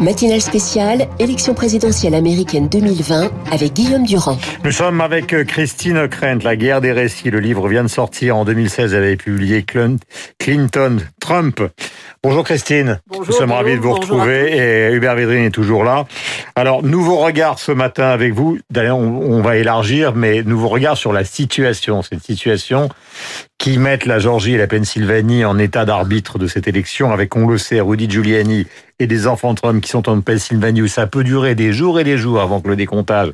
Matinale spéciale, élection présidentielle américaine 2020 avec Guillaume Durand. Nous sommes avec euh, Christine Ockrent, La guerre des récits. Le livre vient de sortir en 2016. Elle avait publié Clinton, Trump. Bonjour Christine. Bonjour, Nous sommes ravis de vous retrouver et Hubert Védrine est toujours là. Alors, nouveau regard ce matin avec vous. D'ailleurs, on, on va élargir, mais nouveau regard sur la situation. Cette situation qui met la Georgie et la Pennsylvanie en état d'arbitre de cette élection avec, on le sait, Rudy Giuliani et des enfants Trump qui sont en Pennsylvanie où ça peut durer des jours et des jours avant que le décomptage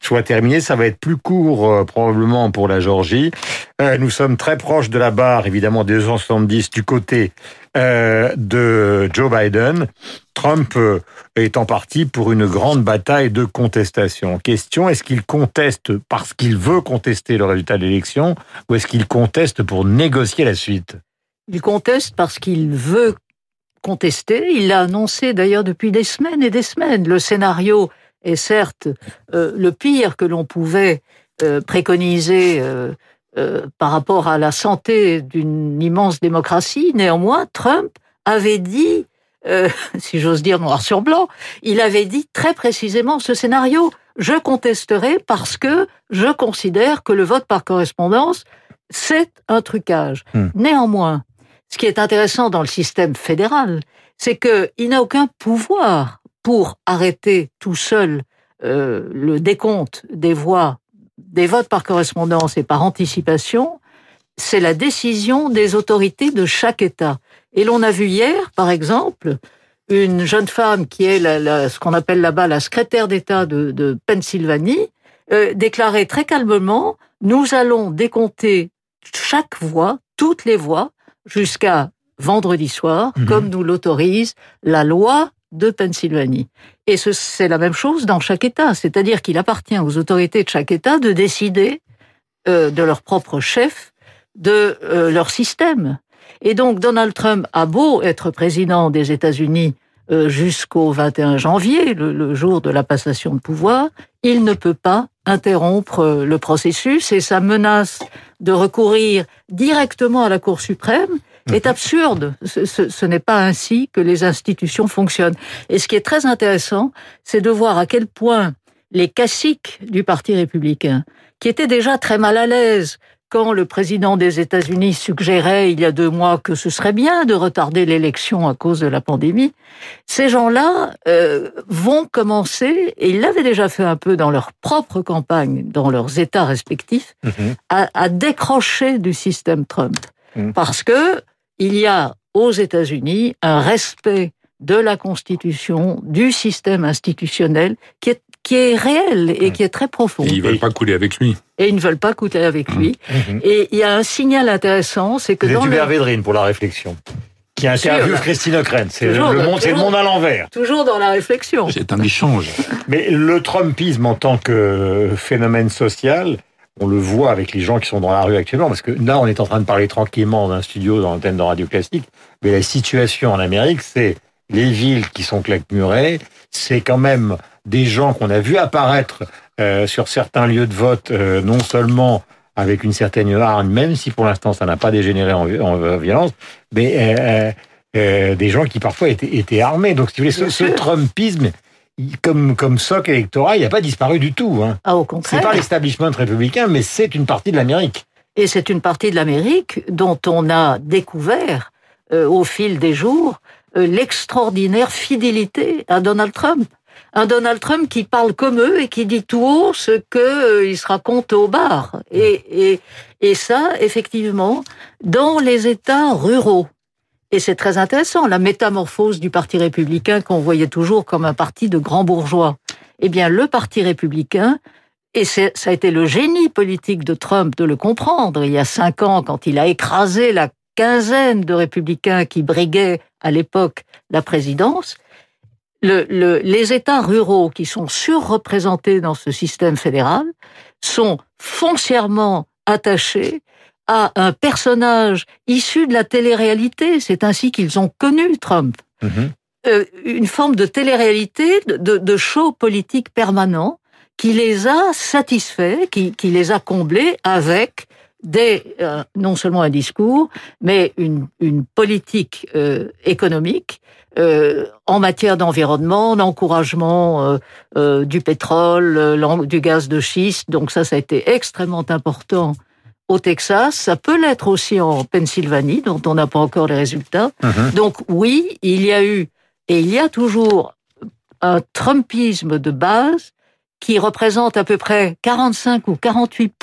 soit terminé. Ça va être plus court euh, probablement pour la Georgie. Euh, nous sommes très proches de la barre, évidemment, des 270 du côté euh, de Joe Biden. Trump euh, est en partie pour une grande bataille de contestation. Question, est-ce qu'il conteste parce qu'il veut contester le résultat de l'élection ou est-ce qu'il conteste pour négocier la suite? Il conteste parce qu'il veut contester. Il l'a annoncé d'ailleurs depuis des semaines et des semaines. Le scénario est certes euh, le pire que l'on pouvait euh, préconiser euh, par rapport à la santé d'une immense démocratie. Néanmoins, Trump avait dit, si j'ose dire noir sur blanc, il avait dit très précisément ce scénario. Je contesterai parce que je considère que le vote par correspondance, c'est un trucage. Hmm. Néanmoins, ce qui est intéressant dans le système fédéral, c'est qu'il n'a aucun pouvoir pour arrêter tout seul euh, le décompte des voix, des votes par correspondance et par anticipation. C'est la décision des autorités de chaque État. Et l'on a vu hier, par exemple, une jeune femme qui est la, la- ce qu'on appelle là-bas la secrétaire d'État de, de Pennsylvanie, euh, déclarer très calmement, nous allons décompter chaque voix, toutes les voix, jusqu'à vendredi soir, Mhm. comme nous l'autorise la loi de Pennsylvanie. Et ce- c'est la même chose dans chaque État, c'est-à-dire qu'il appartient aux autorités de chaque État de décider euh, de leur propre chef, de euh, leur système. Et donc Donald Trump a beau être président des États-Unis euh, jusqu'au 21 janvier, le, le jour de la passation de pouvoir, il ne peut pas interrompre euh, le processus et sa menace de recourir directement à la Cour suprême est absurde. Ce, ce- ce n'est pas ainsi que les institutions fonctionnent. Et ce qui est très intéressant, c'est de voir à quel point les caciques du Parti républicain, qui étaient déjà très mal à l'aise quand le président des États-Unis suggérait il y a deux mois que ce serait bien de retarder l'élection à cause de la pandémie, ces gens-là euh, vont commencer, et ils l'avaient déjà fait un peu dans leur propre campagne, dans leurs États respectifs, à, à décrocher du système Trump. Mhm. Parce que il y a aux États-Unis un respect de la Constitution, du système institutionnel qui est, qui est réel et qui est très profond. Et ils veulent pas couler avec lui. Et ils ne veulent pas coûter avec lui. Mhm. Et il y a un signal intéressant, c'est que dans Hubert le, Védrine pour la réflexion. Qui interviewe. Christine Ockrent. C'est le, Toujours, le monde, c'est le monde à l'envers. toujours dans la réflexion. C'est un échange. Mais le Trumpisme en tant que phénomène social, on le voit avec les gens qui sont dans la rue actuellement, parce que là, on est en train de parler tranquillement d'un studio dans l'antenne de Radio Classique, mais la situation en Amérique, c'est les villes qui sont claquemurées, c'est quand même des gens qu'on a vu apparaître euh, sur certains lieux de vote, euh, non seulement avec une certaine hargne, même si pour l'instant ça n'a pas dégénéré en, en, euh, violence, mais euh, euh, des gens qui parfois étaient, étaient armés. Donc, si vous voulez, ce, ce. Trumpisme, comme, comme socle électoral, il n'a pas disparu du tout. Hein. Ah, au C'est contraire. pas l'establishment républicain, mais c'est une partie de l'Amérique. Et c'est une partie de l'Amérique dont on a découvert euh, au fil des jours euh, l'extraordinaire fidélité à Donald Trump. Un Donald Trump qui parle comme eux et qui dit tout haut ce que euh, il se raconte au bar. Et, et, et ça, effectivement, dans les États ruraux. Et c'est très intéressant, la métamorphose du Parti républicain qu'on voyait toujours comme un parti de grands bourgeois. Eh bien, le Parti républicain et ça a été le génie politique de Trump de le comprendre il y a cinq ans quand il a écrasé la quinzaine de républicains qui briguaient à l'époque la présidence. Le- le- les États ruraux qui sont surreprésentés dans ce système fédéral sont foncièrement attachés à un personnage issu de la télé-réalité. C'est ainsi qu'ils ont connu Trump euh, une forme de télé-réalité, de, de, de show politique permanent qui les a satisfaits, qui, qui les a comblés avec des, euh, non seulement un discours, mais une, une politique euh, économique euh, en matière d'environnement, d'encouragement du pétrole, du gaz de schiste. Donc ça, ça a été extrêmement important au Texas. Ça peut l'être aussi en Pennsylvanie, dont on n'a pas encore les résultats. Mhm. Donc oui, il y a eu et il y a toujours un Trumpisme de base qui représente à peu près 45 ou 48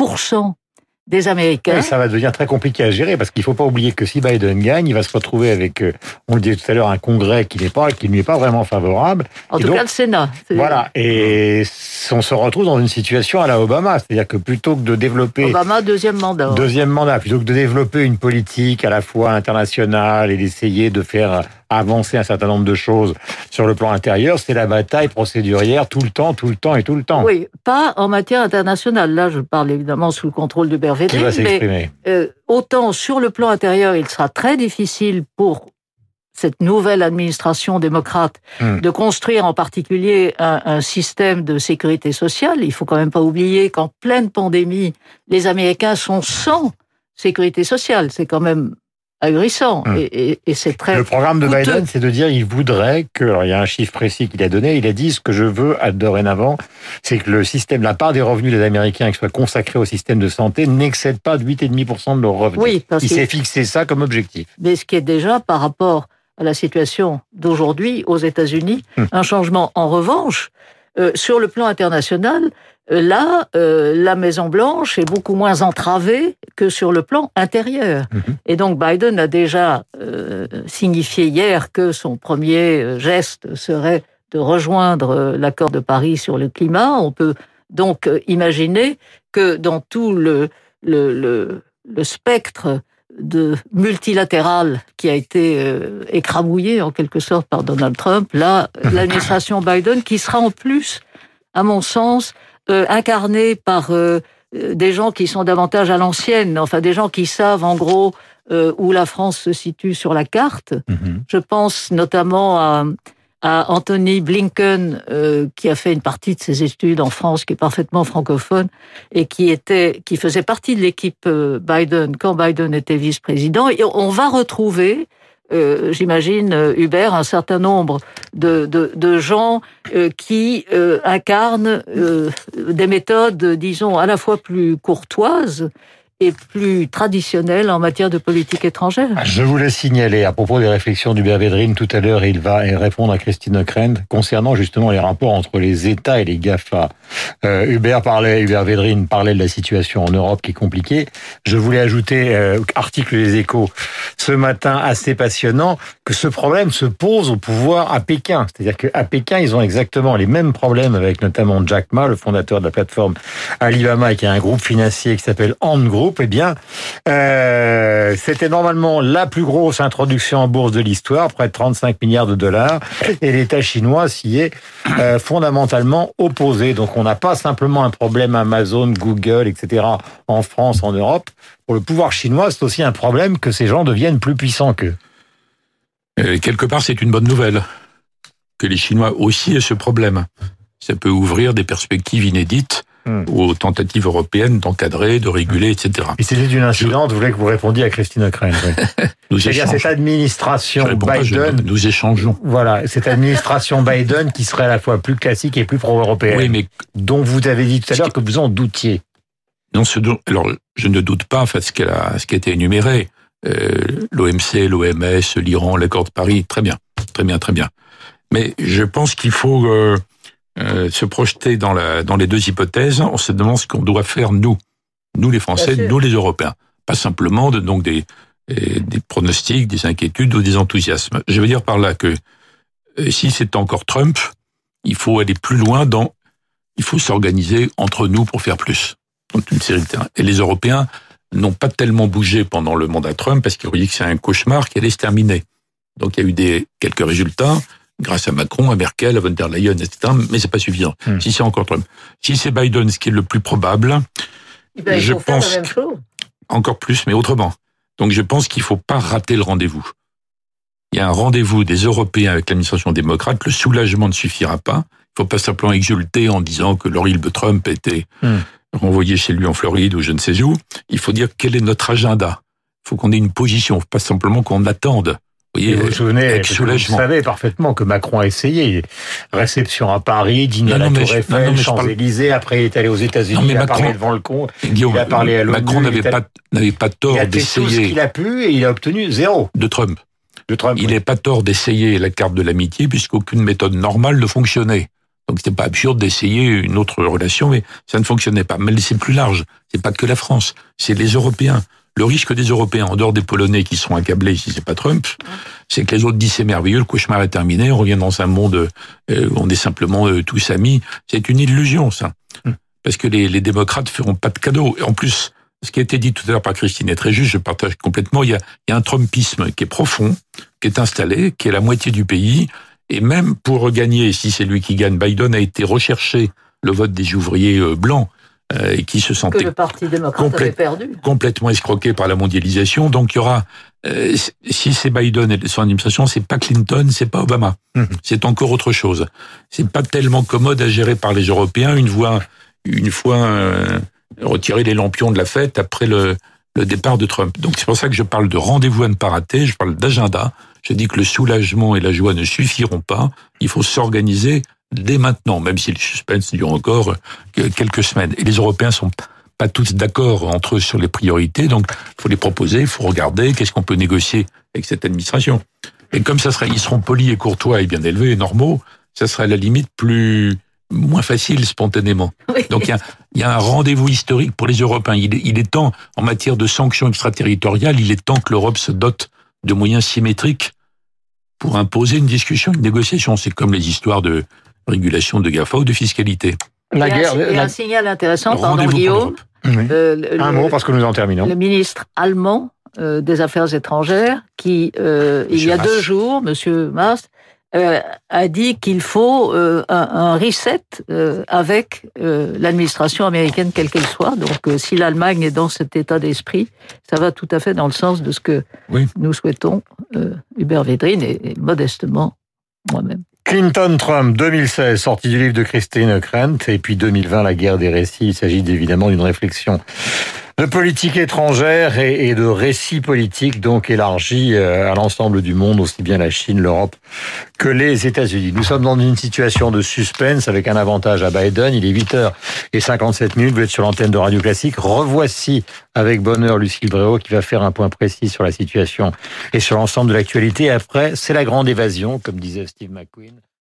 des Américains. ça va devenir très compliqué à gérer parce qu'il faut pas oublier que si Biden gagne, il va se retrouver avec, euh, on le disait tout à l'heure, un Congrès qui n'est pas, qui ne lui est pas vraiment favorable. En tout cas, le Sénat. Voilà. Et on se retrouve dans une situation à la Obama, c'est-à-dire que plutôt que de développer Obama deuxième mandat. Deuxième mandat, plutôt que de développer une politique à la fois internationale et d'essayer de faire avancer un certain nombre de choses sur le plan intérieur, c'est la bataille procédurière tout le temps, tout le temps et tout le temps. Oui, pas en matière internationale. Là, je parle évidemment sous le contrôle de Bervédrine. Mais euh, autant sur le plan intérieur, il sera très difficile pour cette nouvelle administration démocrate hmm. de construire en particulier un, un, système de sécurité sociale. Il faut quand même pas oublier qu'en pleine pandémie, les Américains sont sans sécurité sociale. C'est quand même ahurissant. Hum. Et, et, c'est très. Le programme de Biden, c'est de dire il voudrait que. Alors, il y a un chiffre précis qu'il a donné. Il a dit ce que je veux à dorénavant, c'est que le système, la part des revenus des Américains qui soit consacrée au système de santé n'excède pas de 8,5% de leurs revenus. Oui, parce il s'est fixé ça comme objectif. Mais ce qui est déjà par rapport à la situation d'aujourd'hui aux États-Unis, hum. un changement. En revanche, euh, sur le plan international, là, euh, la Maison Blanche est beaucoup moins entravée que sur le plan intérieur. Mhm. Et donc Biden a déjà euh, signifié hier que son premier geste serait de rejoindre l'accord de Paris sur le climat. On peut donc imaginer que dans tout le, le, le, le spectre de multilatéral qui a été écrabouillé en quelque sorte par Donald Trump, là, l'administration Biden, qui sera en plus, à mon sens, euh, incarné par euh, des gens qui sont davantage à l'ancienne, enfin des gens qui savent en gros euh, où la France se situe sur la carte. Mhm. Je pense notamment à, à Anthony Blinken, qui a fait une partie de ses études en France, qui est parfaitement francophone et qui était, qui faisait partie de l'équipe Biden quand Biden était vice-président. Et on va retrouver euh, j'imagine, euh, Hubert, un certain nombre de, de, de gens euh, qui incarnent des méthodes, disons, à la fois plus courtoises et plus traditionnel en matière de politique étrangère. Je voulais signaler, à propos des réflexions du Védrine, tout à l'heure, il va répondre à Christine Ockrent concernant justement les rapports entre les États et les GAFA. Euh, Hubert parlait, Hubert Védrine parlait de la situation en Europe qui est compliquée. Je voulais ajouter, euh, article des échos ce matin assez passionnant, que ce problème se pose au pouvoir à Pékin. C'est-à-dire qu'à Pékin, ils ont exactement les mêmes problèmes avec notamment Jack Ma, le fondateur de la plateforme Alibaba, qui a un groupe financier qui s'appelle Ant Group eh bien, euh, c'était normalement la plus grosse introduction en bourse de l'histoire, près de 35 milliards de dollars, et l'État chinois s'y est euh, fondamentalement opposé. Donc on n'a pas simplement un problème Amazon, Google, etc. en France, en Europe. Pour le pouvoir chinois, c'est aussi un problème que ces gens deviennent plus puissants qu'eux. Quelque part, c'est une bonne nouvelle que les Chinois aussi aient ce problème. Ça peut ouvrir des perspectives inédites Hmm. aux tentatives européennes d'encadrer, de réguler, etc. Et c'était une incidente, vous voulez que vous répondiez à Christine Ockrent. Oui. C'est-à-dire cette administration Biden... nous échangeons. Voilà, cette administration Biden qui serait à la fois plus classique et plus pro-européenne. Oui, mais... Dont vous avez dit tout à l'heure que vous en doutiez. Non, ce alors, je ne doute pas, enfin, ce, qu'elle a, ce qui a été énuméré. Euh, L'OMC, l'OMS, l'Iran, l'accord de Paris, très bien, très bien, très bien. Mais je pense qu'il faut... Euh, euh, se projeter dans, la, dans les deux hypothèses, on se demande ce qu'on doit faire nous, nous les Français, nous les Européens, pas simplement de, donc des, des pronostics, des inquiétudes ou des enthousiasmes. Je veux dire par là que euh, si c'est encore Trump, il faut aller plus loin dans, il faut s'organiser entre nous pour faire plus. Donc une série de terrains. Et les Européens n'ont pas tellement bougé pendant le mandat Trump parce qu'ils ont dit que c'est un cauchemar qui allait se terminer. Donc il y a eu des quelques résultats grâce à Macron, à Merkel, à von der Leyen, etc. Mais c'est pas suffisant. Hmm. Si c'est encore Trump, si c'est Biden, ce qui est le plus probable, eh ben, je pense encore plus, mais autrement. Donc je pense qu'il faut pas rater le rendez-vous. Il y a un rendez-vous des Européens avec l'administration démocrate. Le soulagement ne suffira pas. Il faut pas simplement exulter en disant que de Trump était. Hmm. renvoyer chez lui en Floride ou je ne sais où. Il faut dire quel est notre agenda. Il faut qu'on ait une position, pas simplement qu'on attende. Vous, voyez, vous vous souvenez, vous savez parfaitement que Macron a essayé. Réception à Paris, dîner à la Tour Eiffel, Champs-Élysées, après il est allé aux États-Unis, il a Macron, parlé devant le compte, Guillaume, il a parlé à l'ONU. Macron n'avait pas, n'avait pas tort d'essayer. Il a tout ce qu'il a pu et il a obtenu zéro. De Trump. De Trump il n'est pas tort d'essayer la carte de l'amitié puisqu'aucune méthode normale ne fonctionnait. Donc c'était pas absurde d'essayer une autre relation, mais ça ne fonctionnait pas. Mais c'est plus large. C'est pas que la France, c'est les Européens. Le risque des Européens, en dehors des Polonais qui sont accablés si c'est pas Trump, c'est que les autres disent c'est merveilleux, le cauchemar est terminé, on revient dans un monde euh, où on est simplement euh, tous amis. C'est une illusion, ça. Hmm. Parce que les, les démocrates feront pas de cadeaux. Et en plus, ce qui a été dit tout à l'heure par Christine est très juste, je partage complètement. Il y, a, il y a un Trumpisme qui est profond, qui est installé, qui est la moitié du pays. Et même pour gagner, si c'est lui qui gagne, Biden a été recherché le vote des ouvriers euh, blancs euh, et qui se sentaient le Parti démocrate avait perdu. complètement escroqués par la mondialisation. Donc il y aura, euh, si c'est Biden et son administration, c'est pas Clinton, c'est pas Obama, mhm. c'est encore autre chose. C'est pas tellement commode à gérer par les Européens une fois, une fois euh, retirer les lampions de la fête après le, le départ de Trump. Donc c'est pour ça que je parle de rendez-vous à ne pas rater, je parle d'agenda. Je dis que le soulagement et la joie ne suffiront pas. Il faut s'organiser dès maintenant, même si le suspense dure encore quelques semaines. Et les Européens sont pas tous d'accord entre eux sur les priorités, donc il faut les proposer, il faut regarder qu'est-ce qu'on peut négocier avec cette administration. Et comme ça serait, ils seront polis et courtois et bien élevés et normaux, ça serait à la limite plus moins facile spontanément. Donc il y a, y a, un rendez-vous historique pour les Européens. Il est, il est temps, en matière de sanctions extraterritoriales, il est temps que l'Europe se dote de moyens symétriques pour imposer une discussion, une négociation. C'est comme les histoires de régulation de GAFA ou de fiscalité. La il y a, guerre, un, un signal intéressant, pardon Guillaume. Euh, un mot parce que nous en terminons. Le ministre allemand euh, des Affaires étrangères, qui euh, il y a deux jours, Monsieur Mast, euh, a dit qu'il faut euh, un, un, reset euh, avec l'administration américaine, quelle qu'elle soit. Donc, si l'Allemagne est dans cet état d'esprit, ça va tout à fait dans le sens de ce que oui. nous souhaitons, Hubert Védrine et, et modestement moi-même. Clinton-Trump 2016, sortie du livre de Christine Krent, et puis 2020, la guerre des récits. Il s'agit évidemment d'une réflexion de politique étrangère et, de récits politiques donc élargis euh, à l'ensemble du monde, aussi bien la Chine, l'Europe que les États-Unis. Nous sommes dans une situation de suspense avec un avantage à Biden. Il est 8h57 minutes. Vous êtes sur l'antenne de Radio Classique. Revoici avec bonheur Lucille Bréau qui va faire un point précis sur la situation et sur l'ensemble de l'actualité. Après, c'est la grande évasion, comme disait Steve McQueen.